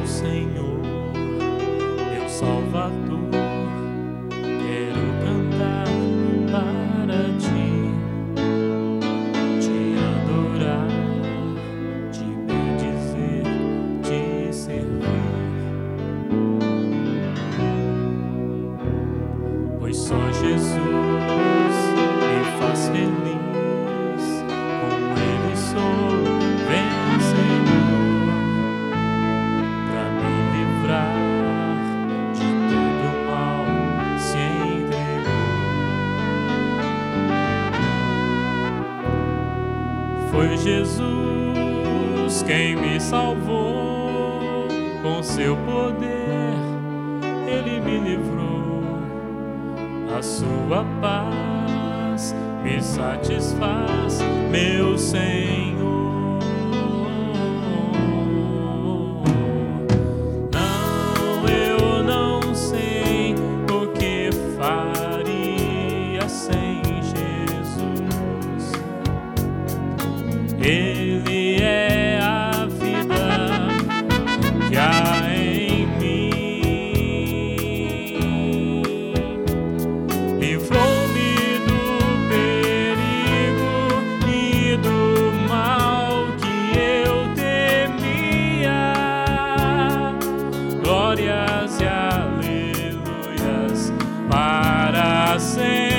meu Senhor, meu Salvador. Quero cantar para ti, te adorar, te bendizer, te servir. Pois só Jesus me faz feliz. Foi Jesus quem me salvou, com seu poder ele me livrou. A sua paz me satisfaz, meu Senhor. Ele é a vida que há em mim. Livrou-me do perigo e do mal que eu temia. Glórias e aleluias para sempre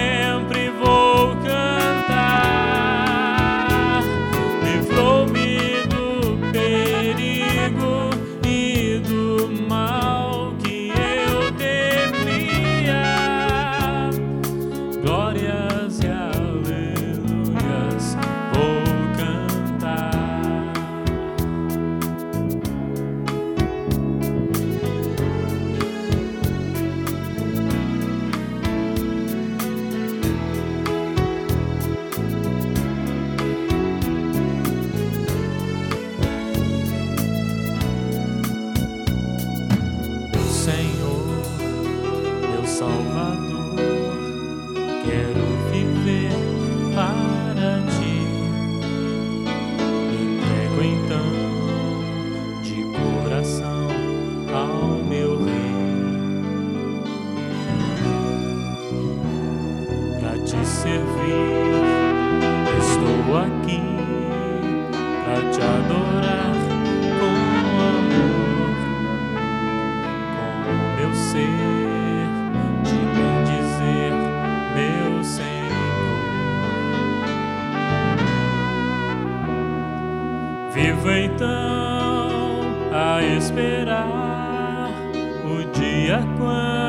servir. Estou aqui para te adorar com amor com meu ser, te bendizer, meu Senhor. Vivo então a esperar o dia quando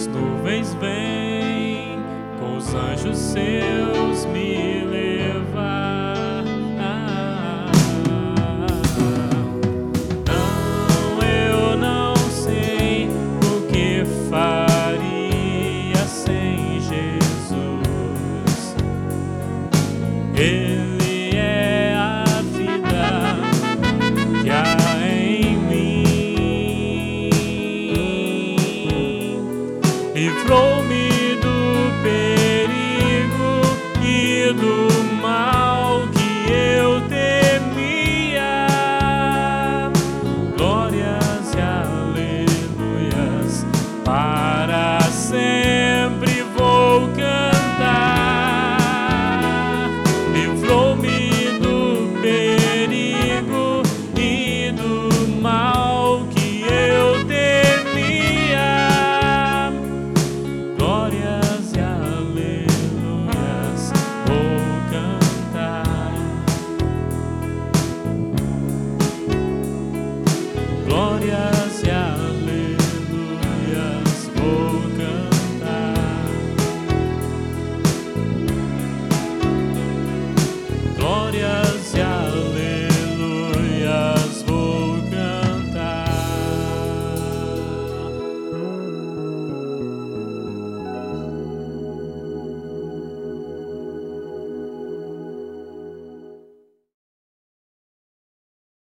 As nuvens vêm com os anjos seus me gloria.